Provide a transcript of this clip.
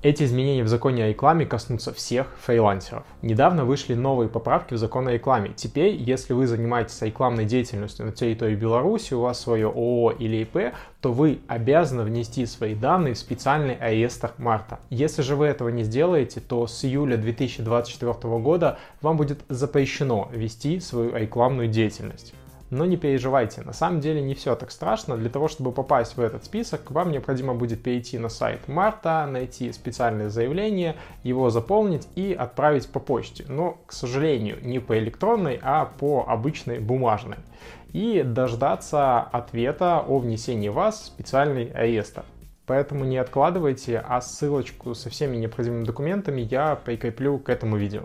Эти изменения в законе о рекламе коснутся всех фрилансеров. Недавно вышли новые поправки в закон о рекламе. Теперь, если вы занимаетесь рекламной деятельностью на территории Беларуси, у вас свое ООО или ИП, то вы обязаны внести свои данные в специальный реестр Марта. Если же вы этого не сделаете, то с июля 2024 года вам будет запрещено вести свою рекламную деятельность. Но не переживайте, на самом деле не все так страшно. Для того, чтобы попасть в этот список, вам необходимо будет перейти на сайт Марта, найти специальное заявление, его заполнить и отправить по почте. Но, к сожалению, не по электронной, а по обычной бумажной. И дождаться ответа о внесении вас в специальный реестр. Поэтому не откладывайте, а ссылочку со всеми необходимыми документами я прикреплю к этому видео.